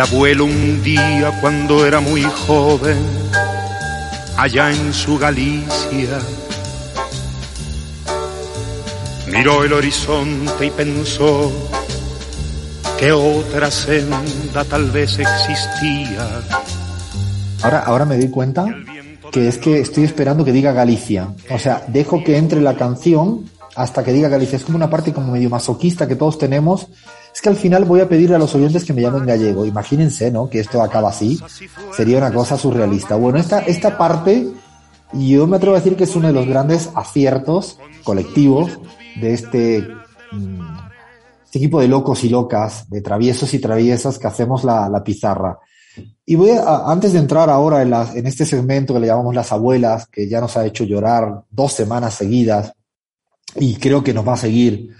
El abuelo un día cuando era muy joven, allá en su Galicia, miró el horizonte y pensó que otra senda tal vez existía. Ahora, ahora me doy cuenta que es que estoy esperando que diga Galicia. O sea, dejo que entre la canción hasta que diga Galicia. Es como una parte como medio masoquista que todos tenemos. Es que al final voy a pedirle a los oyentes que me llamen gallego. Imagínense, ¿no? Que esto acaba así. Sería una cosa surrealista. Bueno, esta, esta parte, yo me atrevo a decir que es uno de los grandes aciertos colectivos de este, mm, equipo de locos y locas, de traviesos y traviesas que hacemos la, la pizarra. Y voy a, antes de entrar ahora en, en este segmento que le llamamos las abuelas, que ya nos ha hecho llorar dos semanas seguidas, y creo que nos va a seguir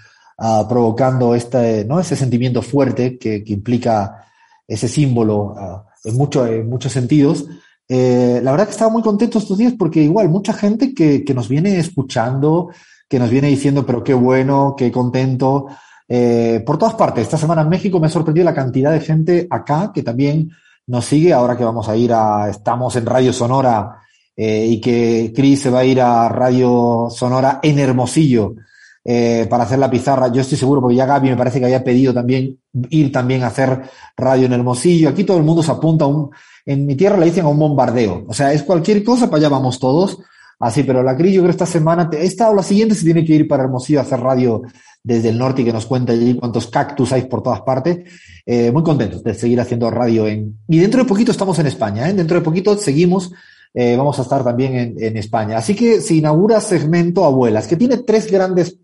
uh, provocando este, ¿no? ese sentimiento fuerte que, que implica ese símbolo uh, en, mucho, muchos sentidos. Eh, la verdad que estaba muy contento estos días porque igual mucha gente que, que nos viene escuchando, que nos viene diciendo, pero qué bueno, qué contento, eh, por todas partes. Esta semana en México me ha sorprendido la cantidad de gente acá que también nos sigue ahora que vamos a ir a, estamos en Radio Sonora eh, y que Cris se va a ir a Radio Sonora en Hermosillo eh, para hacer la pizarra. Yo estoy seguro, porque ya Gaby me parece que había pedido también ir también a hacer radio en Hermosillo. Aquí todo el mundo se apunta a un, en mi tierra le dicen a un bombardeo. O sea, es cualquier cosa, para allá vamos todos. Así, pero la Cris, yo creo esta semana, esta o la siguiente se tiene que ir para Hermosillo a hacer radio desde el norte y que nos cuente allí cuántos cactus hay por todas partes. Eh, muy contentos de seguir haciendo radio en... Y dentro de poquito estamos en España, ¿eh? Dentro de poquito seguimos, eh, vamos a estar también en, en, España. Así que se inaugura segmento Abuelas, que tiene tres grandes,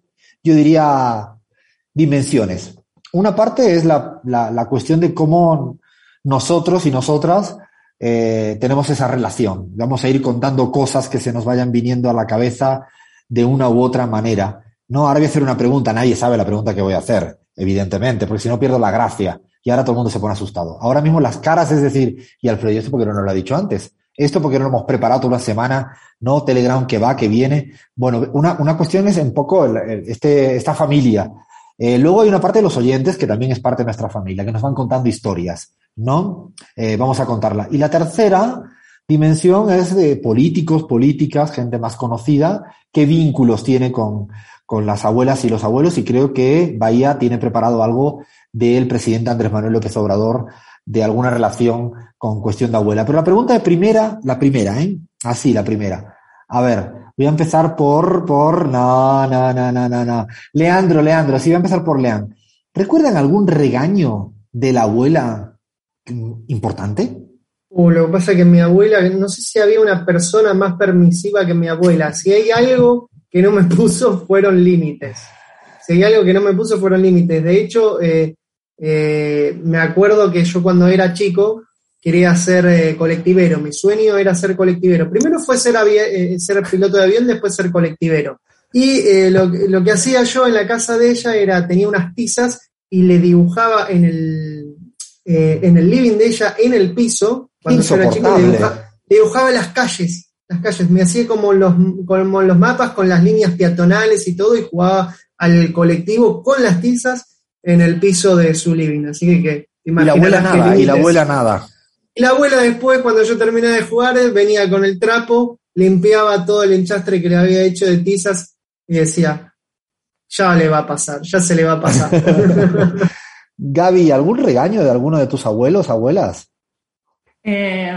yo diría, dimensiones. Una parte es la, la, cuestión de cómo nosotros y nosotras eh, tenemos esa relación. Vamos a ir contando cosas que se nos vayan viniendo a la cabeza de una u otra manera. No, ahora voy a hacer una pregunta, nadie sabe la pregunta que voy a hacer, evidentemente, porque si no pierdo la gracia y ahora todo el mundo se pone asustado. Ahora mismo las caras, es decir, y Alfredo, ¿y esto porque no lo ha dicho antes? Esto porque no lo hemos preparado toda una semana, no Telegram que va, que viene. Bueno, una, una cuestión es un poco este, esta familia. Eh, luego hay una parte de los oyentes que también es parte de nuestra familia, que nos van contando historias, ¿no? Eh, vamos a contarla. Y la tercera dimensión es de políticos, políticas, gente más conocida, qué vínculos tiene con, con las abuelas y los abuelos y creo que Bahía tiene preparado algo del presidente Andrés Manuel López Obrador de alguna relación con cuestión de abuela. Pero la pregunta de primera, la primera, ¿eh? Así, la primera. A ver, voy a empezar por, por, no, no, no, no, no, no. Leandro, Leandro, sí, voy a empezar por Leandro. ¿Recuerdan algún regaño de la abuela importante? Uh, lo que pasa es que mi abuela, no sé si había una persona más permisiva que mi abuela. Si hay algo que no me puso fueron límites. Si hay algo que no me puso fueron límites. De hecho, eh, eh, me acuerdo que yo cuando era chico quería ser eh, colectivero. Mi sueño era ser colectivero. Primero fue ser, eh, ser piloto de avión, después ser colectivero. Y lo, lo, que hacía yo en la casa de ella era, tenía unas tizas y le dibujaba en el, en el living de ella, en el piso, cuando yo era chico, dibujaba, dibujaba las calles las calles. Me hacía como los, como los mapas con las líneas peatonales y todo y jugaba al colectivo con las tizas en el piso de su living. Así que, que y la abuela nada, y la abuela nada. Y la abuela después, cuando yo terminé de jugar, venía con el trapo, limpiaba todo el enchastre que le había hecho de tizas y decía, ya le va a pasar, ya se le va a pasar. Gaby, ¿algún regaño de alguno de tus abuelos, abuelas? Eh,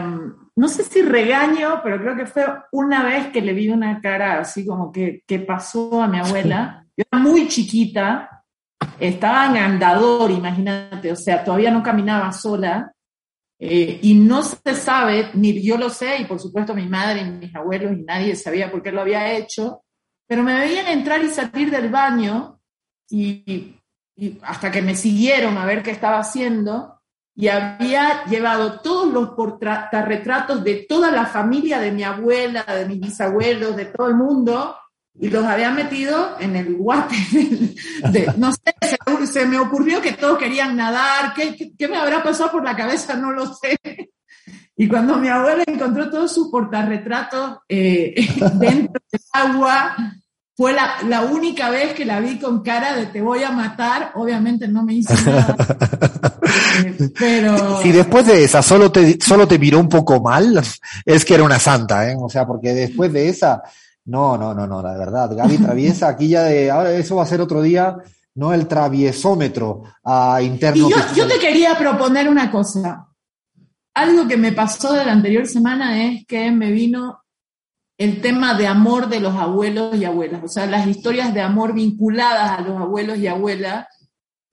no sé si regaño, pero creo que fue una vez que le vi una cara así como que, que pasó a mi abuela. Yo era muy chiquita, estaba en andador, imagínate, o sea, todavía no caminaba sola. Eh, y no se sabe, ni yo lo sé, y por supuesto mi madre y mis abuelos y nadie sabía por qué lo había hecho, pero me veían entrar y salir del baño y, hasta que me siguieron a ver qué estaba haciendo y había llevado todos los portarretratos de toda la familia de mi abuela, de mis bisabuelos, de todo el mundo, y los había metido en el guate. De, no sé, se, se, me ocurrió que todos querían nadar, ¿Qué, ¿Qué, ¿qué, me habrá pasado por la cabeza? No lo sé. Y cuando mi abuela encontró todos sus portarretratos eh, dentro del agua, fue la, la, única vez que la vi con cara de te voy a matar. Obviamente no me hizo nada. pero. Si después de esa solo te, solo te miró un poco mal, es que era una santa, ¿eh? O sea, porque después de esa, no, no, no, no, la verdad. Gaby traviesa aquí ya de, ahora eso va a ser otro día, no el traviesómetro a interno. Y yo, yo te quería proponer una cosa. Algo que me pasó de la anterior semana es que me vino el tema de amor de los abuelos y abuelas, o sea, las historias de amor vinculadas a los abuelos y abuelas.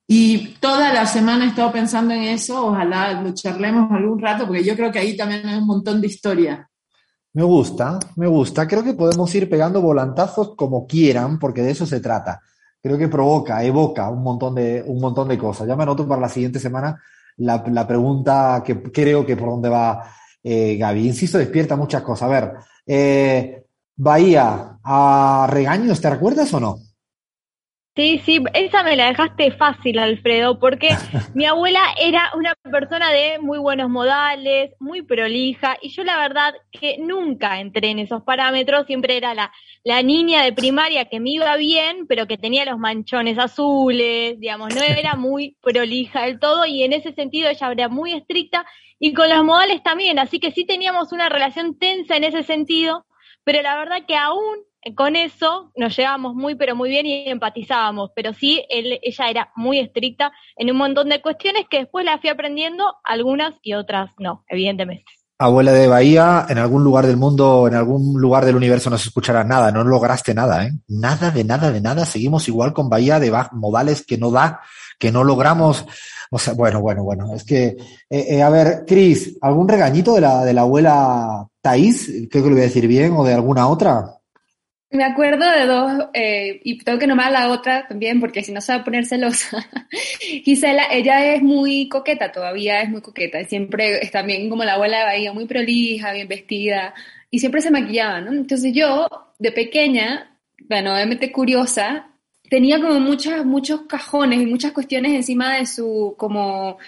Y toda la semana he estado pensando en eso, ojalá lo charlemos algún rato, porque yo creo que ahí también hay un montón de historias. Me gusta, me gusta. Creo que podemos ir pegando volantazos como quieran, porque de eso se trata. Creo que provoca, evoca un montón de, un montón de cosas. Ya me anoto para la siguiente semana la, la pregunta que creo que por dónde va eh, Gaby. Insisto, despierta muchas cosas. A ver, eh, Bahía, ¿a regaños te recuerdas o no? Sí, sí, esa me la dejaste fácil, Alfredo, porque mi abuela era una persona de muy buenos modales, muy prolija, y yo la verdad que nunca entré en esos parámetros, siempre era la, la niña de primaria que me iba bien, pero que tenía los manchones azules, digamos, no era muy prolija del todo, y en ese sentido ella era muy estricta, y con los modales también, así que sí teníamos una relación tensa en ese sentido, pero la verdad que aún con eso nos llevábamos muy, pero muy bien y empatizábamos, pero sí, él, ella era muy estricta en un montón de cuestiones que después la fui aprendiendo, algunas y otras no, evidentemente. Abuela de Bahía, en algún lugar del mundo, en algún lugar del universo no se escuchará nada, no lograste nada, ¿eh? Nada de nada de nada, seguimos igual con Bahía de modales que no da, que no logramos, o sea, bueno, bueno, bueno, es que, eh, eh, a ver, Cris, ¿algún regañito de la, de la abuela Thais? Creo que lo voy a decir bien, o de alguna otra. Me acuerdo de dos, eh, y tengo que nombrar la otra también, porque si no se va a poner celosa. Gisela, ella es muy coqueta, todavía es muy coqueta, siempre es también como la abuela de Bahía, muy prolija, bien vestida, y siempre se maquillaba, ¿no? Entonces yo, de pequeña, bueno, obviamente curiosa, tenía como muchos, muchos cajones y muchas cuestiones encima de su, como,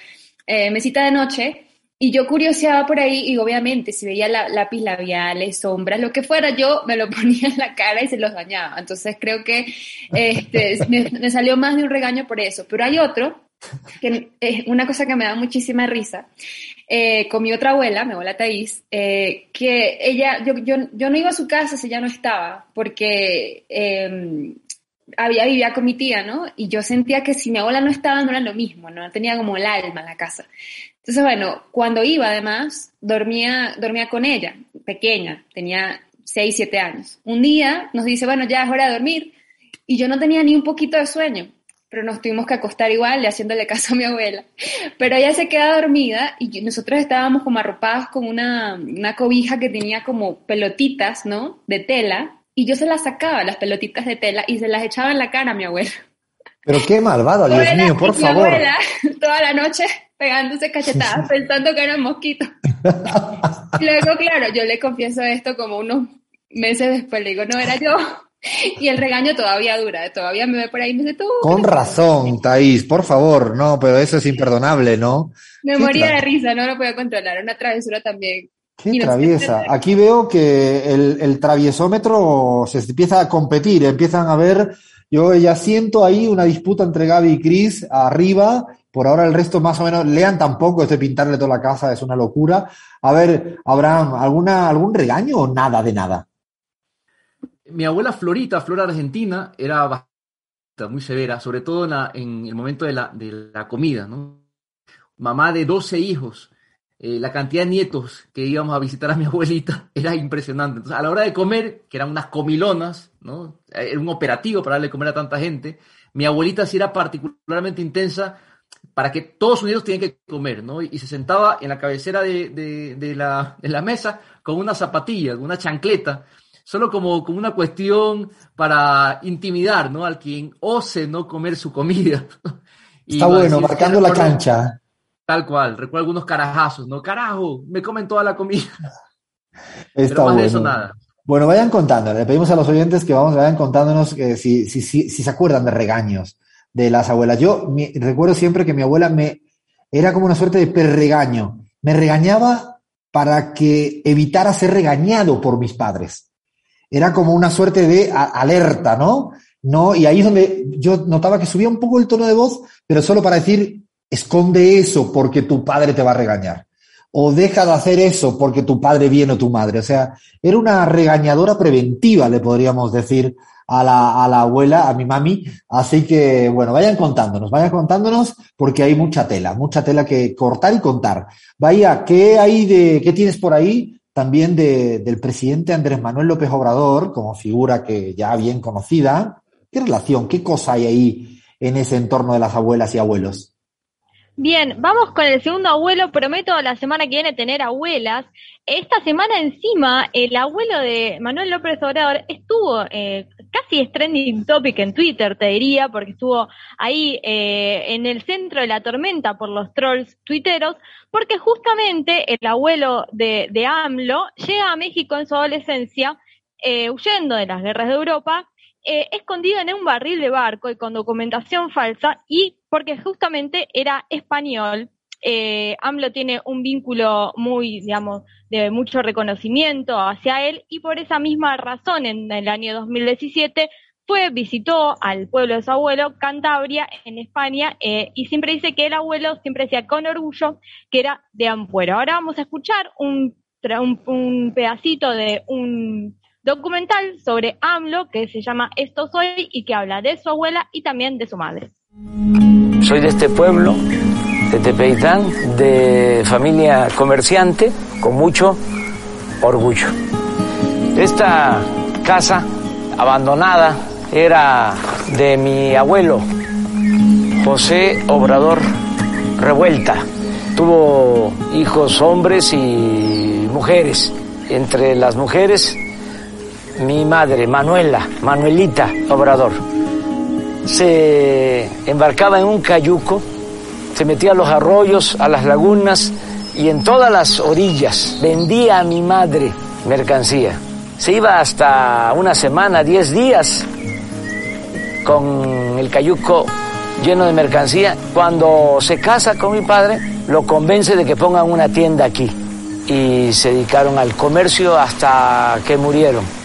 eh, mesita de noche, y yo curioseaba por ahí y obviamente si veía la, lápiz labiales, sombras, lo que fuera, yo me lo ponía en la cara y se los dañaba. Entonces creo que este, me, salió más de un regaño por eso. Pero hay otro, que es una cosa que me da muchísima risa, eh, con mi otra abuela, mi abuela Thais, eh, que ella, yo, yo, yo, no iba a su casa si ella no estaba, porque eh, había vivía con mi tía, ¿no? Y yo sentía que si mi abuela no estaba no era lo mismo, ¿no? Tenía como el alma en la casa. Entonces, bueno, cuando iba además, dormía, dormía con ella, pequeña, tenía 6, 7 años. Un día nos dice, bueno, ya es hora de dormir, y yo no tenía ni un poquito de sueño, pero nos tuvimos que acostar igual, haciéndole caso a mi abuela. Pero ella se queda dormida y nosotros estábamos como arropados con una, una cobija que tenía como pelotitas, ¿no? De tela, y yo se las sacaba, las pelotitas de tela, y se las echaba en la cara a mi abuela. Pero qué malvado, Dios mío, por favor. Abuela, toda la noche pegándose cachetadas pensando que eran mosquitos. luego, claro, yo le confieso esto como unos meses después, le digo, no, era yo. Y el regaño todavía dura, todavía me ve por ahí y me dice, tú. Con razón, Thaís, por favor, no, pero eso es imperdonable, ¿no? Me moría de risa, no lo podía controlar, una travesura también. Qué traviesa. Aquí veo que el, el, traviesómetro se empieza a competir, empiezan a ver, yo ya siento ahí una disputa entre Gaby y Chris arriba por ahora el resto más o menos, lean tampoco, este pintarle toda la casa es una locura. A ver, Abraham, ¿alguna, ¿algún regaño o nada de nada? Mi abuela Florita, Flora Argentina, era bastante, muy severa, sobre todo en, el momento de la, de la comida, ¿no? Mamá de 12 hijos, eh, la cantidad de nietos que íbamos a visitar a mi abuelita era impresionante. Entonces, a la hora de comer, que eran unas comilonas, ¿no? Era un operativo para darle comer a tanta gente, mi abuelita sí era particularmente intensa para que todos unidos tienen que comer, ¿no? Y se sentaba en la cabecera de, la, la, mesa con una zapatilla, con una chancleta, solo como, como una cuestión para intimidar, ¿no? Al quien ose no comer su comida. Está bueno, marcando la cancha. Tal cual, recuerdo algunos carajazos, ¿no? Carajo, me comen toda la comida. Está Pero más de eso nada. Bueno, vayan contando, le pedimos a los oyentes que vamos, vayan contándonos que si, si, si, si se acuerdan de regaños de las abuelas. Yo recuerdo siempre que mi abuela me era como una suerte de perregaño. Me regañaba para que evitara ser regañado por mis padres. era como una suerte de alerta, ¿no? ¿no? Y ahí es donde yo notaba que subía un poco el tono de voz, pero solo para decir, esconde eso porque tu padre te va a regañar. O deja de hacer eso porque tu padre viene o tu madre. O sea, era una regañadora preventiva, le podríamos decir a la, a la abuela, a mi mami. Así que, bueno, vayan contándonos, vayan contándonos porque hay mucha tela, mucha tela que cortar y contar. Vaya, ¿qué hay de, qué tienes por ahí? También de, del presidente Andrés Manuel López Obrador, como figura que ya bien conocida, ¿Qué relación, qué cosa hay ahí en ese entorno de las abuelas y abuelos? Bien, vamos con el segundo abuelo. Prometo la semana que viene tener abuelas. Esta semana encima, el abuelo de Manuel López Obrador estuvo eh, casi es trending topic en Twitter, te diría, porque estuvo ahí eh, en el centro de la tormenta por los trolls tuiteros, porque justamente el abuelo de, de AMLO llega a México en su adolescencia, eh, huyendo de las guerras de Europa, eh, escondido en un barril de barco y con documentación falsa y porque justamente era español. Eh, AMLO tiene un vínculo muy, digamos, de mucho reconocimiento hacia él y por esa misma razón en el año 2017 fue, visitó al pueblo de su abuelo, Cantabria, en España, eh, y siempre dice que el abuelo siempre decía con orgullo que era de Ampuero. Ahora vamos a escuchar un, un pedacito de un documental sobre AMLO que se llama Esto Soy y que habla de su abuela y también de su madre. Soy de este pueblo, de Tepeitán, de familia comerciante, con mucho orgullo. Esta casa abandonada era de mi abuelo, José Obrador Revuelta. Tuvo hijos hombres y mujeres. Entre las mujeres mi madre, Manuela, Manuelita Obrador, se embarcaba en un cayuco, se metía a los arroyos, a las lagunas y en todas las orillas vendía a mi madre mercancía. Se iba hasta una semana, diez días con el cayuco lleno de mercancía. Cuando se casa con mi padre, lo convence de que pongan una tienda aquí y se dedicaron al comercio hasta que murieron.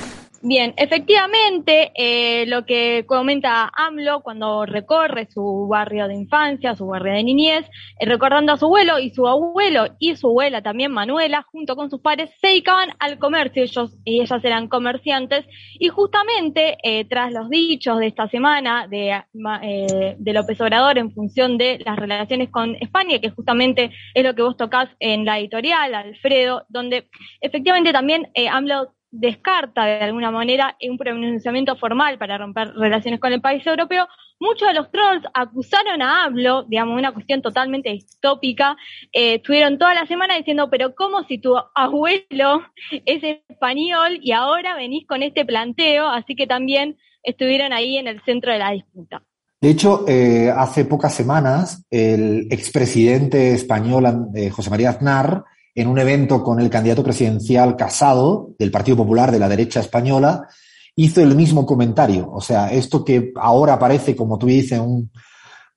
Bien, efectivamente, eh, lo que comenta AMLO cuando recorre su barrio de infancia, su barrio de niñez, eh, recordando a su abuelo y su abuelo y su abuela también Manuela, junto con sus padres, se dedicaban al comercio, ellos y ellas eran comerciantes, y justamente eh, tras los dichos de esta semana de, de López Obrador en función de las relaciones con España, que justamente es lo que vos tocás en la editorial, Alfredo, donde efectivamente también AMLO descarta de alguna manera un pronunciamiento formal para romper relaciones con el país europeo, muchos de los trolls acusaron a AMLO, digamos, una cuestión totalmente distópica, eh, estuvieron toda la semana diciendo, pero ¿cómo si tu abuelo es español y ahora venís con este planteo? Así que también estuvieron ahí en el centro de la disputa. De hecho, eh, hace pocas semanas, el expresidente español eh, José María Aznar en un evento con el candidato presidencial Casado del Partido Popular de la derecha española, hizo el mismo comentario. O sea, esto que ahora parece, como tú dices, un,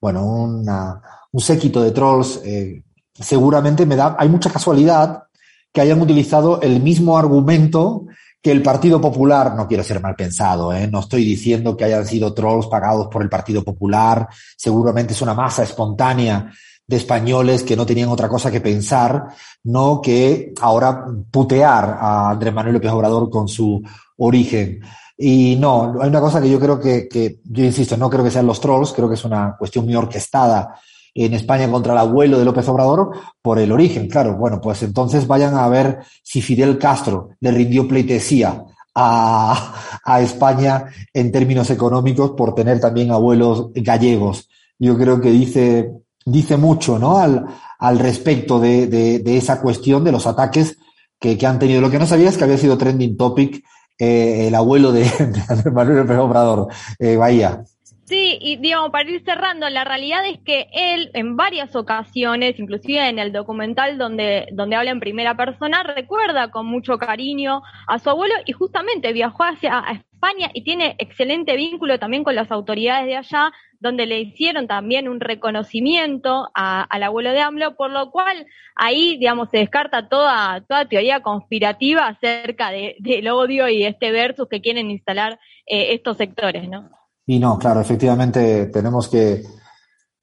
bueno, un séquito de trolls, eh, seguramente me da, hay mucha casualidad que hayan utilizado el mismo argumento que el Partido Popular, no quiero ser mal pensado, ¿eh? no estoy diciendo que hayan sido trolls pagados por el Partido Popular, seguramente es una masa espontánea de españoles que no tenían otra cosa que pensar, no que ahora putear a Andrés Manuel López Obrador con su origen. Y no, hay una cosa que yo creo que, que, yo insisto, no creo que sean los trolls, creo que es una cuestión muy orquestada en España contra el abuelo de López Obrador por el origen. Claro, bueno, pues entonces vayan a ver si Fidel Castro le rindió pleitesía a, a España en términos económicos por tener también abuelos gallegos. Yo creo que dice dice mucho ¿no? al, al respecto de, de, esa cuestión de los ataques que, que, han tenido. Lo que no sabía es que había sido trending topic eh, el abuelo de, de Manuel López Obrador, eh, Bahía. Sí, y digamos, para ir cerrando, la realidad es que él en varias ocasiones, inclusive en el documental donde, donde habla en primera persona, recuerda con mucho cariño a su abuelo y justamente viajó hacia España y tiene excelente vínculo también con las autoridades de allá, donde le hicieron también un reconocimiento al abuelo de AMLO, por lo cual ahí, digamos, se descarta toda, toda teoría conspirativa acerca de, del odio y este versus que quieren instalar eh, estos sectores, ¿no? Y no, claro, efectivamente tenemos que.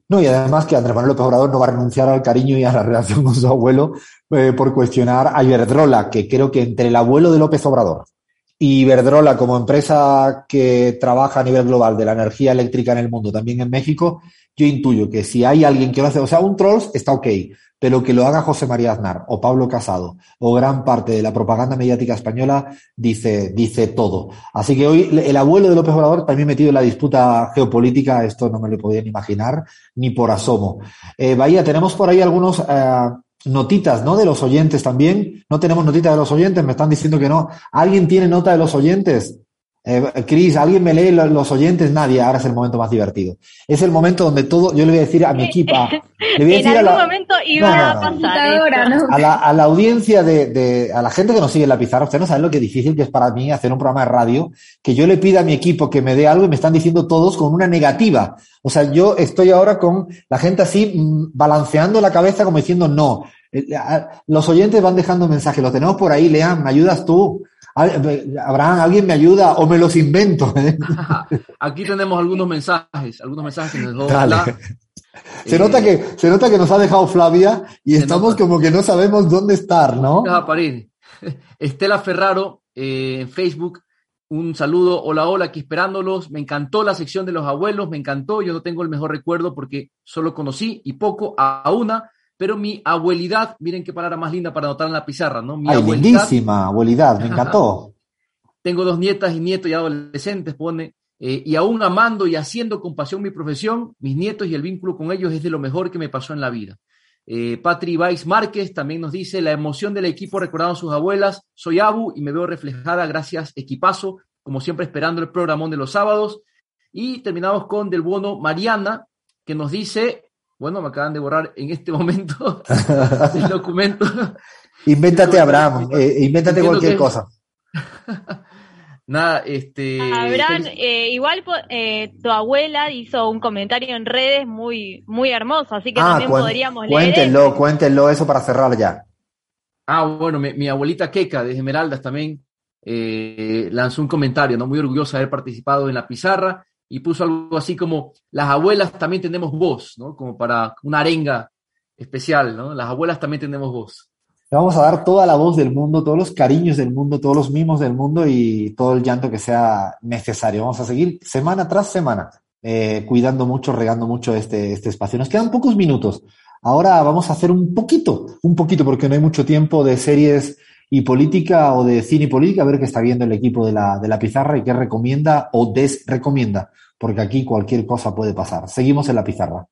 No, y además que Andrés Manuel López Obrador no va a renunciar al cariño y a la relación con su abuelo eh, por cuestionar a Iberdrola, que creo que entre el abuelo de López Obrador y Iberdrola como empresa que trabaja a nivel global de la energía eléctrica en el mundo, también en México, yo intuyo que si hay alguien que lo hace, o sea, un trolls está ok, pero que lo haga José María Aznar o Pablo Casado o gran parte de la propaganda mediática española dice, dice todo. Así que hoy el abuelo de López Obrador también metido en la disputa geopolítica, esto no me lo podían imaginar ni por asomo. Eh, Bahía, tenemos por ahí algunos eh, notitas, ¿no? De los oyentes también. No tenemos notitas de los oyentes, me están diciendo que no. ¿Alguien tiene nota de los oyentes? Eh, Cris, ¿alguien me lee los oyentes? Nadie, ahora es el momento más divertido. Es el momento donde todo, yo le voy a decir a mi equipa, le voy a decir en a algún la, momento iba a pasar. esto. a la, a la audiencia de, de, a la gente que nos sigue en la pizarra, ustedes no saben lo que difícil que es para mí hacer un programa de radio, que yo le pida a mi equipo que me dé algo y me están diciendo todos con una negativa. O sea, yo estoy ahora con la gente así mm, balanceando la cabeza como diciendo no. A- Los oyentes van dejando mensajes, lo tenemos por ahí, Lean, ¿me ayudas tú? Al- Abraham, ¿alguien me ayuda o me los invento? Aquí tenemos algunos mensajes, algunos mensajes que nos dejó. Se Eh, nota que, se nota que nos ha dejado Flavia y estamos nota. como que no sabemos dónde estar, ¿no? Estela Ferraro eh, en Facebook, un saludo, hola, hola, aquí esperándolos. Me encantó la sección de los abuelos, me encantó. Yo no tengo el mejor recuerdo porque solo conocí y poco a una, pero mi abuelidad, miren qué palabra más linda para anotar en la pizarra, ¿no? Mi Ay, abuelidad, lindísima, abuelidad, me encantó. tengo dos nietas y nietos ya adolescentes, pone, eh, y aún amando y haciendo con pasión mi profesión, mis nietos y el vínculo con ellos es de lo mejor que me pasó en la vida. Eh, Patri Vais Márquez también nos dice, la emoción del equipo recordando a sus abuelas, soy Abu y me veo reflejada, gracias equipazo, como siempre esperando el programón de los sábados. Y terminamos con Del Bono Mariana, que nos dice, bueno, me acaban de borrar en este momento el documento. Invéntate, Abraham, eh, invéntate cualquier que- cosa. Nada, este... Abraham, eh, igual eh, tu abuela hizo un comentario en redes muy, muy hermoso, así que Ah, también cuen- podríamos leer. cuéntenlo, eso. cuéntenlo eso para cerrar ya. Ah, bueno, mi, mi abuelita Keka de Esmeraldas también eh, lanzó un comentario, ¿no? Muy orgullosa de haber participado en la pizarra y puso algo así como, las abuelas también tenemos voz, ¿no? Como para una arenga especial, ¿no? Las abuelas también tenemos voz. Le vamos a dar toda la voz del mundo, todos los cariños del mundo, todos los mimos del mundo y todo el llanto que sea necesario. Vamos a seguir semana tras semana, eh, cuidando mucho, regando mucho este, este espacio. Nos quedan pocos minutos. Ahora vamos a hacer un poquito, un poquito, porque no hay mucho tiempo de series y política o de cine y política, a ver qué está viendo el equipo de la, de la pizarra y qué recomienda o desrecomienda, porque aquí cualquier cosa puede pasar. Seguimos en la pizarra.